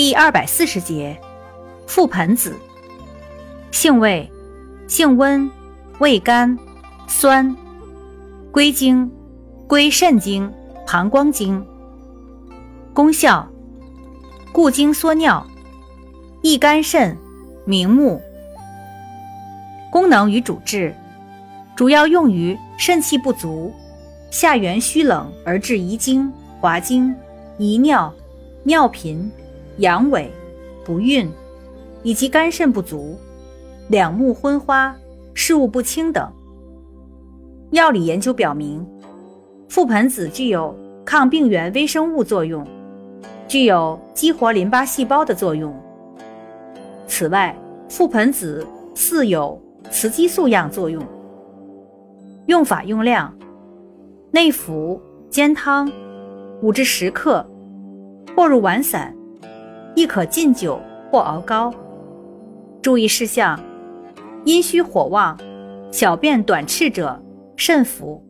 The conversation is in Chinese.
第二百四十节，覆盆子，性味，性温，味甘，酸，归经，归肾经、膀胱经。功效，固精缩尿，益肝肾，明目。功能与主治，主要用于肾气不足、下元虚冷而致遗精、滑精、遗尿、尿频。阳痿、不孕，以及肝肾不足、两目昏花、视物不清等。药理研究表明，覆盆子具有抗病原微生物作用，具有激活淋巴细胞的作用。此外，覆盆子似有雌激素样作用。用法用量：内服煎汤，五至十克，或入丸散。亦可浸酒或熬膏。注意事项：阴虚火旺、小便短赤者慎服。